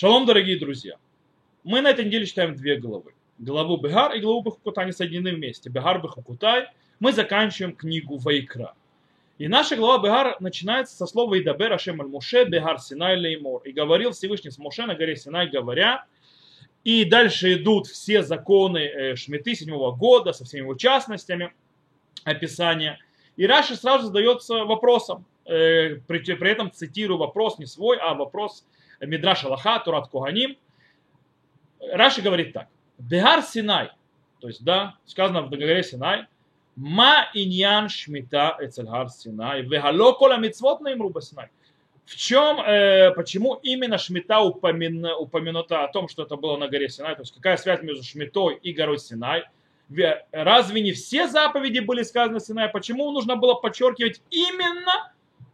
Шалом, дорогие друзья. Мы на этой неделе читаем две главы. Главу Бегар и главу Бехукутай, они соединены вместе. Бегар, Бехукутай. Мы заканчиваем книгу Вайкра. И наша глава Бегар начинается со слова «Идабер Ашем аль Муше Бегар Синай Леймор». И говорил Всевышний с Муше на горе Синай, говоря, и дальше идут все законы э, Шмиты седьмого года со всеми его частностями описания. И Раши сразу задается вопросом, э, при, при этом цитирую вопрос не свой, а вопрос Мидраша Лаха, Турат Куганим. Раши говорит так. Бегар Синай, то есть, да, сказано в договоре Синай, Ма иньян шмита эцельгар Синай, вегало кола мицвот наимру Синай. В чем, э, почему именно Шмита упомян, упомянута о том, что это было на горе Синай, то есть какая связь между Шмитой и горой Синай? Разве не все заповеди были сказаны Синай? Почему нужно было подчеркивать именно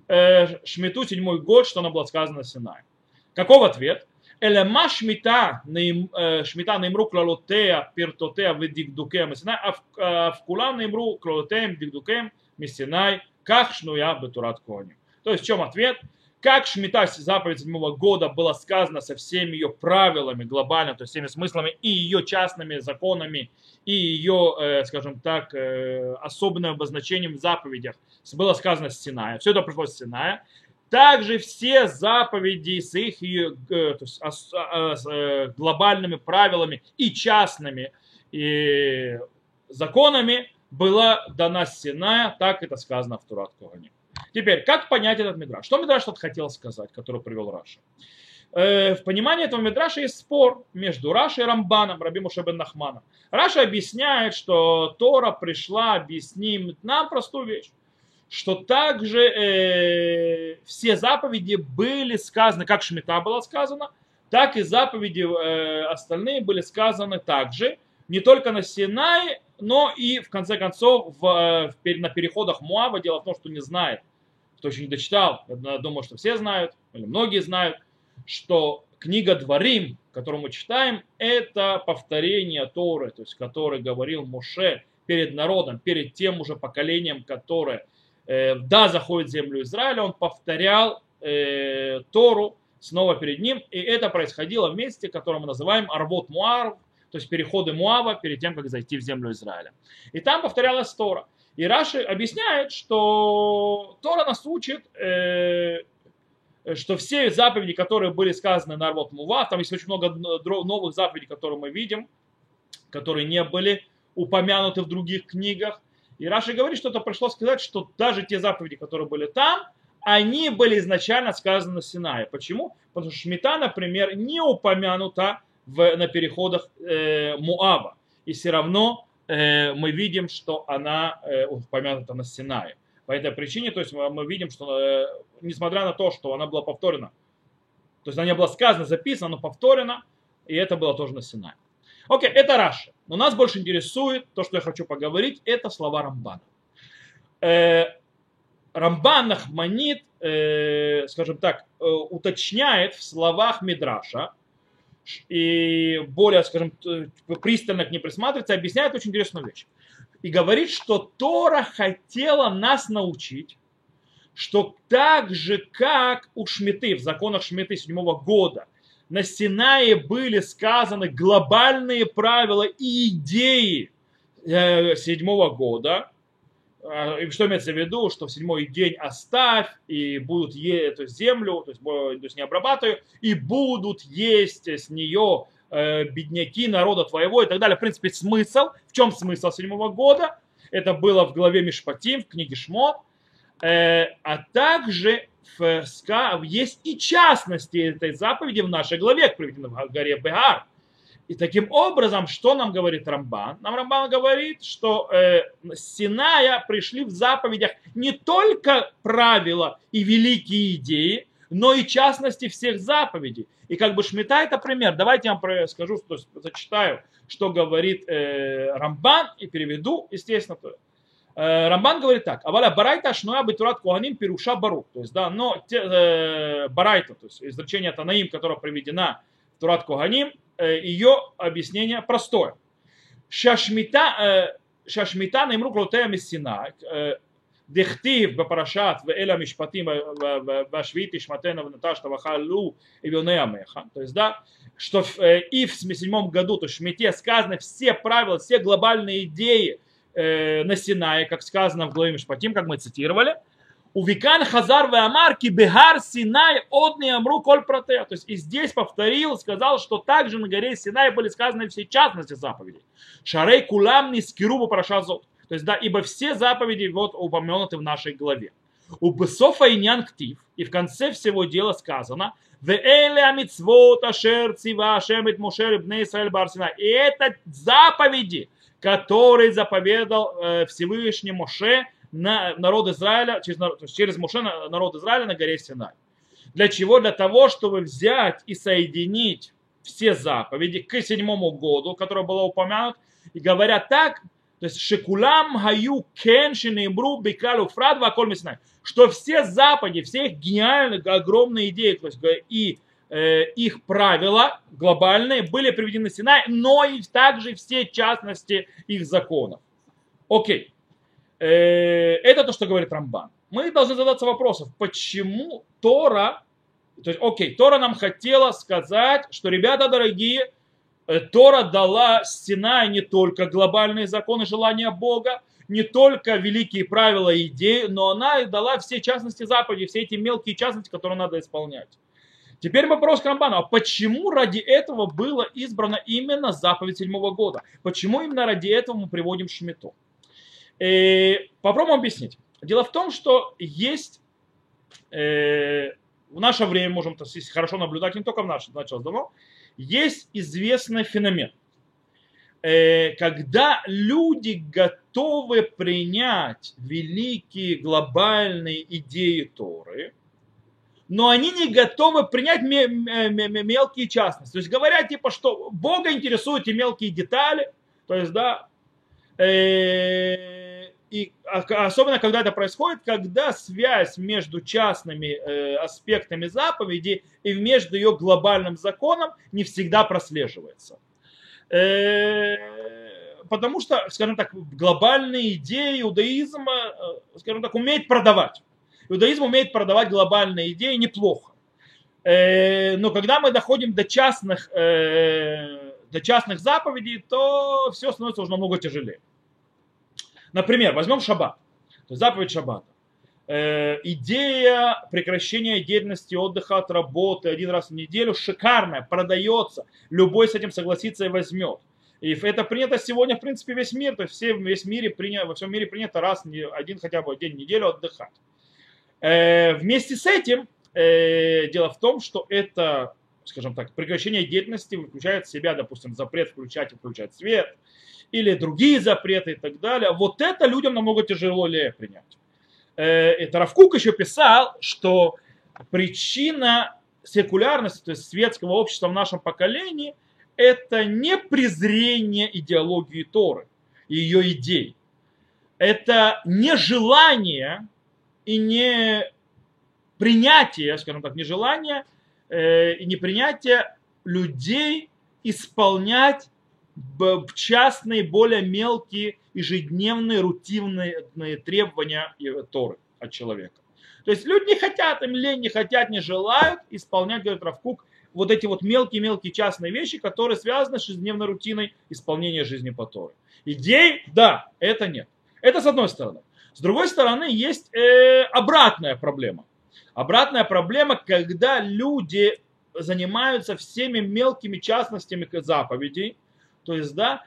э, Шмиту седьмой год, что она была сказана Синай? Каков ответ? Элема шмита, шмита наимру клалотея, пиртотея, ведигдукея, месинай, а в кулам наимру клалотеем, дигдукеем, месинай, как шнуя бетурат коним. То есть в чем ответ? Как Шмита заповедь седьмого года была сказана со всеми ее правилами глобально, то есть всеми смыслами и ее частными законами, и ее, скажем так, особенным обозначением в заповедях было сказано Синая. Все это пришло с Синая. Также все заповеди с их то есть, с глобальными правилами и частными и законами была дана Синая, так это сказано в Турат Когане. Теперь, как понять этот мидраш? Что мидраш тут хотел сказать, который привел Раша? в понимании этого мидраша есть спор между Рашей и Рамбаном, Раби Мушебен Нахманом. Раша объясняет, что Тора пришла объяснить нам простую вещь что также э, все заповеди были сказаны, как Шмита было сказано, так и заповеди э, остальные были сказаны также, не только на Синае, но и в конце концов в, в, на переходах Муава. Дело в том, что не знает, кто еще не дочитал, я думаю, что все знают, или многие знают, что книга Дворим, которую мы читаем, это повторение Торы, то есть который говорил Моше перед народом, перед тем уже поколением, которое Э, да, заходит в землю Израиля, он повторял э, Тору снова перед ним, и это происходило в месте, которое мы называем Арбот Муар, то есть переходы Муава перед тем, как зайти в землю Израиля. И там повторялась Тора. И Раши объясняет, что Тора нас учит, э, что все заповеди, которые были сказаны на Арбот Муав, там есть очень много новых заповедей, которые мы видим, которые не были упомянуты в других книгах, и Раши говорит, что это пришло сказать, что даже те заповеди, которые были там, они были изначально сказаны на Синае. Почему? Потому что Шмита, например, не упомянута в, на переходах э, Муаба. И все равно э, мы видим, что она э, упомянута на Синае. По этой причине, то есть мы видим, что э, несмотря на то, что она была повторена, то есть она не была сказана, записана, но повторена, и это было тоже на Синае. Окей, это Раша. Но нас больше интересует то, что я хочу поговорить, это слова Рамбана. Э, Рамбан Нахманит, э, скажем так, э, уточняет в словах Мидраша, и более, скажем, пристально к ней присматривается, объясняет очень интересную вещь. И говорит, что Тора хотела нас научить, что так же, как у Шмиты, в законах Шмиты седьмого года, на Синае были сказаны глобальные правила и идеи э, седьмого года. А, и что имеется в виду, что в седьмой день оставь, и будут есть эту землю, то есть, то есть не обрабатываю, и будут есть с нее э, бедняки народа твоего и так далее. В принципе, смысл, в чем смысл седьмого года? Это было в главе Мишпатим, в книге Шмот. Э, а также есть и частности этой заповеди в нашей главе, приведенной в горе Бегар. И таким образом, что нам говорит Рамбан? Нам Рамбан говорит, что э, Синая пришли в заповедях не только правила и великие идеи, но и частности всех заповедей. И как бы Шмита это пример. Давайте я вам скажу, что зачитаю, что говорит э, Рамбан и переведу, естественно, Э, Э, Рамбан говорит так, аваля барайта шнуя битурат куаним пируша барух. То есть, да, но э, барайта, то есть изречение Танаим, которое приведено в Турат Куаним, э, ее объяснение простое. Шашмита, э, шашмита наимру клотея миссина, э, дехтив бапарашат в эля мишпатим вашвит и шматена в наташта вахалу и амеха. То есть, да, что э, и в седьмом году, то есть в Шмите сказаны все правила, все глобальные идеи, э, на Синае, как сказано в главе Мишпатим, как мы цитировали, у Викан Хазар Амар Бехар Синай от не амру коль протея. То есть и здесь повторил, сказал, что также на горе Синай были сказаны все частности заповедей. Шарей кулам не скирубу прошазот. То есть, да, ибо все заповеди вот упомянуты в нашей главе. У Бесофа и Нянктив, и в конце всего дела сказано. И это заповеди, которые заповедал э, Всевышний Моше на народ Израиля, через, через Моше на народ Израиля на горе Синай. Для чего? Для того, чтобы взять и соединить все заповеди к седьмому году, который был упомянут, и говоря так, то есть шекулам хаю кен шинеймру бикалу фрад миснай, что все заповеди, все их гениальные, огромные идеи, то есть и их правила глобальные были приведены Синай, но и также все частности их законов. Окей. Э, это то, что говорит Рамбан. Мы должны задаться вопросом, почему Тора, то есть, окей, Тора нам хотела сказать, что, ребята дорогие, э, Тора дала Синай не только глобальные законы желания Бога, не только великие правила и идеи, но она и дала все частности заповеди, все эти мелкие частности, которые надо исполнять. Теперь вопрос к. А почему ради этого было избрано именно заповедь седьмого года? Почему именно ради этого мы приводим Шмиту? И попробуем объяснить. Дело в том, что есть э, в наше время, можем хорошо наблюдать, не только в наше, началось давно, есть известный феномен. Э, когда люди готовы принять великие глобальные идеи Торы, но они не готовы принять мелкие частности. То есть говорят, типа, что Бога интересуют и мелкие детали, то есть, да, э, и особенно когда это происходит, когда связь между частными э, аспектами заповеди и между ее глобальным законом не всегда прослеживается. Э, потому что, скажем так, глобальные идеи иудаизма, скажем так, умеет продавать. Иудаизм умеет продавать глобальные идеи неплохо. Э, но когда мы доходим до частных, э, до частных заповедей, то все становится уже намного тяжелее. Например, возьмем шаббат, заповедь шаббата. Э, идея прекращения деятельности, отдыха от работы один раз в неделю шикарная, продается. Любой с этим согласится и возьмет. И это принято сегодня, в принципе, весь мир. То есть все, весь мире принято, во всем мире принято раз, один хотя бы день в неделю отдыхать. Э, вместе с этим э, дело в том, что это, скажем так, прекращение деятельности включает в себя, допустим, запрет включать и включать свет, или другие запреты и так далее, вот это людям намного тяжелее принять. Э, это Равкук еще писал, что причина секулярности, то есть светского общества в нашем поколении, это не презрение идеологии Торы ее идей. Это не желание и не принятие, скажем так, нежелание э, и непринятие людей исполнять частные, более мелкие, ежедневные, рутинные требования Торы от человека. То есть люди не хотят, им лень, не хотят, не желают исполнять, говорит Равкук, вот эти вот мелкие-мелкие частные вещи, которые связаны с ежедневной рутиной исполнения жизни по Торе. Идей, да, это нет. Это с одной стороны. С другой стороны, есть э, обратная проблема. Обратная проблема, когда люди занимаются всеми мелкими частностями заповедей, то есть, да,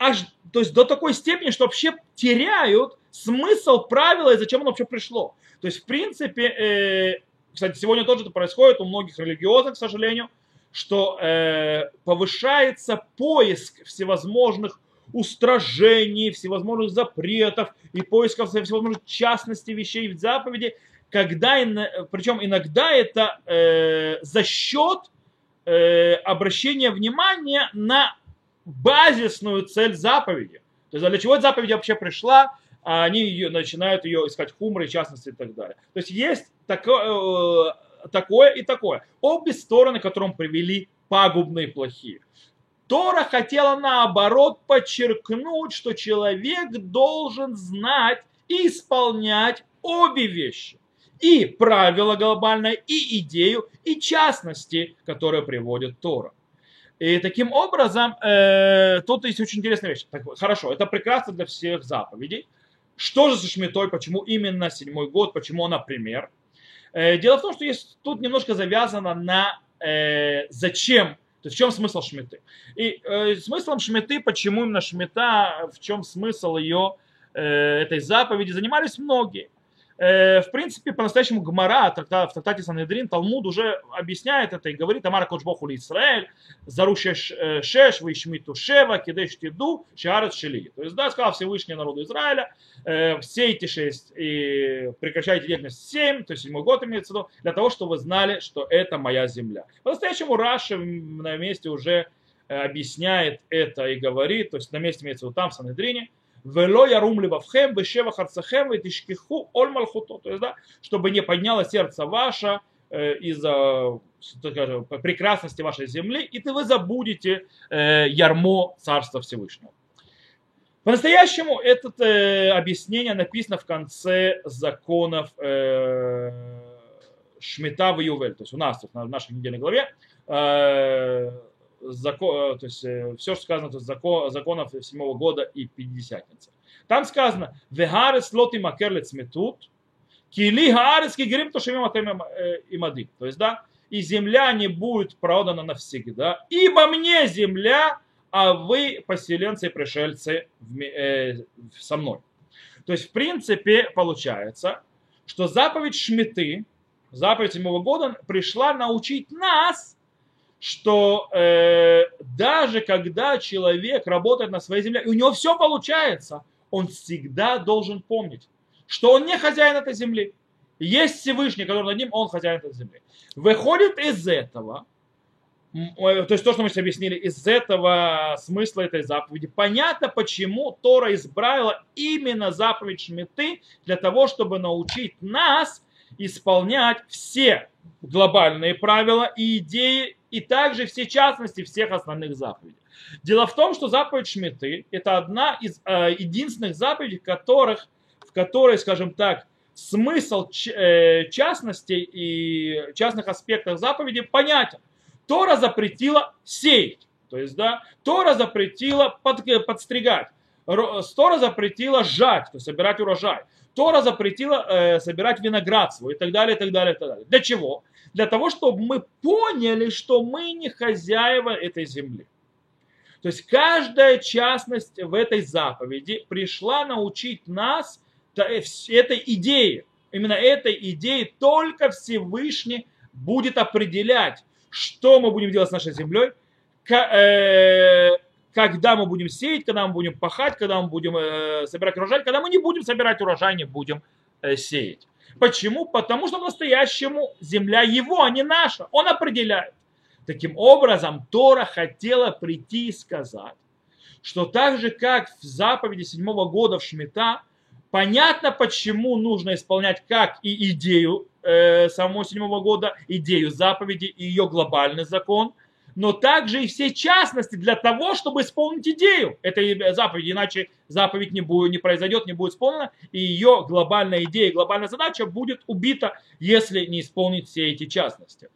аж, то есть до такой степени, что вообще теряют смысл правила и зачем оно вообще пришло. То есть, в принципе, э, кстати, сегодня тоже это происходит у многих религиозных, к сожалению, что э, повышается поиск всевозможных устражений, всевозможных запретов и поисков всевозможных частностей вещей в заповеди, когда, причем иногда это э, за счет э, обращения внимания на базисную цель заповеди. То есть для чего эта заповедь вообще пришла, а они ее, начинают ее искать хумры, частности и так далее. То есть есть такое, э, такое и такое. Обе стороны, к которым привели пагубные плохие. Тора хотела наоборот подчеркнуть, что человек должен знать исполнять обе вещи. И правило глобальное, и идею, и частности, которые приводит Тора. И таким образом, э, тут есть очень интересная вещь. Так, хорошо, это прекрасно для всех заповедей. Что же со Шмитой, почему именно седьмой год, почему, например? Э, дело в том, что есть, тут немножко завязано на э, зачем, то есть в чем смысл Шмиты. И э, смыслом Шмиты, почему именно Шмита, в чем смысл ее, э, этой заповеди, занимались многие. Э, в принципе, по-настоящему Гмара в трактате Санедрин, Талмуд уже объясняет это и говорит, Амара Кочбоху ли Исраэль, Заруша э, Шеш, Вишмиту Шева, Кидеш Тиду, Шарат Шели. То есть, да, сказал Всевышний народу Израиля, э, все эти шесть и прекращайте деятельность семь, то есть седьмой год имеется в виду, для того, чтобы вы знали, что это моя земля. По-настоящему Раша на месте уже объясняет это и говорит, то есть на месте имеется в виду там в Санедрине, Вело ярум левавхем, бешева харцахем, и тишкиху оль малхуто. То есть, да, чтобы не подняло сердце ваше э, из-за прекрасности вашей земли, и ты вы забудете э, ярмо Царства Всевышнего. По-настоящему это э, объяснение написано в конце законов э, Шмита в Ювель. То есть у нас в нашей недельной главе э, закон, э, то есть э, все, что сказано, то есть закон, законов седьмого года и пятидесятницы. Там сказано, вегарес лоти макерлец метут, кили гаарес кигрим тошимим имади. То есть, да, и земля не будет продана навсегда, ибо мне земля, а вы поселенцы и пришельцы э, со мной. То есть, в принципе, получается, что заповедь Шмиты, заповедь седьмого года пришла научить нас что э, даже когда человек работает на своей земле, и у него все получается, он всегда должен помнить, что он не хозяин этой земли. Есть Всевышний, который над ним, он хозяин этой земли. Выходит из этого, то есть то, что мы сейчас объяснили, из этого смысла этой заповеди, понятно, почему Тора избрала именно заповедь Шмиты для того, чтобы научить нас исполнять все глобальные правила и идеи и также все частности всех основных заповедей. Дело в том, что заповедь Шмиты – это одна из э, единственных заповедей, которых, в которой, скажем так, смысл ч, э, частностей и частных аспектов заповеди понятен. Тора запретила сеять, то есть, да, Тора запретила под, подстригать, Тора запретила жать, то есть собирать урожай. Тора запретила э, собирать виноград свой и так далее, и так далее, и так далее. Для чего? Для того, чтобы мы поняли, что мы не хозяева этой земли. То есть каждая частность в этой заповеди пришла научить нас э, этой идее. Именно этой идее только Всевышний будет определять, что мы будем делать с нашей землей, э, когда мы будем сеять, когда мы будем пахать, когда мы будем э, собирать урожай, когда мы не будем собирать урожай, не будем э, сеять. Почему? Потому что по-настоящему земля его, а не наша. Он определяет. Таким образом, Тора хотела прийти и сказать, что так же, как в заповеди седьмого года в Шмита, понятно, почему нужно исполнять как и идею э, самого седьмого года, идею заповеди и ее глобальный закон – но также и все частности для того, чтобы исполнить идею этой заповеди, иначе заповедь не, будет, не произойдет, не будет исполнена, и ее глобальная идея, глобальная задача будет убита, если не исполнить все эти частности.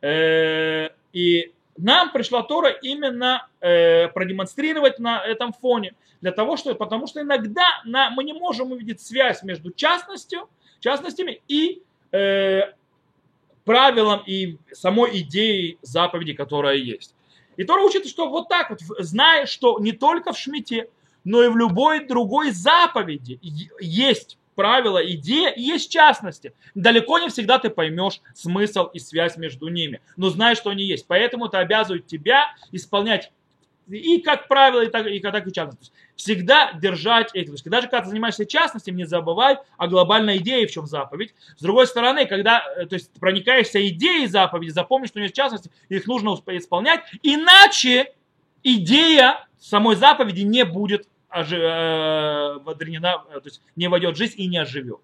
Э, и нам пришла Тора именно э, продемонстрировать на этом фоне, для того, что, потому что иногда мы не можем увидеть связь между частностью, частностями и э, правилам и самой идеей заповеди, которая есть. И Тора учит, что вот так вот, зная, что не только в Шмите, но и в любой другой заповеди есть правила, идея и есть частности. Далеко не всегда ты поймешь смысл и связь между ними, но знай, что они есть. Поэтому это обязывает тебя исполнять и как правило, и так и, так и частности. Всегда держать эти. То есть, даже когда ты занимаешься частностями, не забывай о глобальной идее, в чем заповедь. С другой стороны, когда э, то есть, проникаешься идеей заповеди, запомни, что у есть частности, их нужно исполнять, иначе идея самой заповеди не будет ожи, э, э, то есть не войдет в жизнь и не оживет.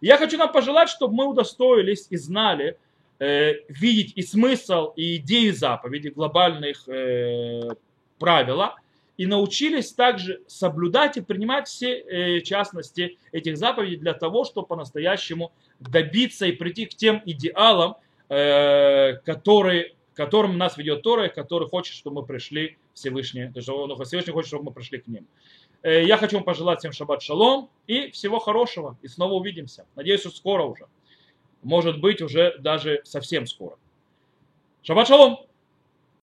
Я хочу нам пожелать, чтобы мы удостоились и знали, видеть и смысл, и идеи заповеди, глобальных э, правила, и научились также соблюдать и принимать все э, частности этих заповедей для того, чтобы по-настоящему добиться и прийти к тем идеалам, э, которые, которым нас ведет Тора, который хочет, чтобы мы пришли Всевышний, что Всевышний хочет, чтобы мы пришли к ним. Э, я хочу вам пожелать всем шаббат шалом и всего хорошего. И снова увидимся. Надеюсь, что скоро уже. Может быть, уже даже совсем скоро. Шаббат шалом!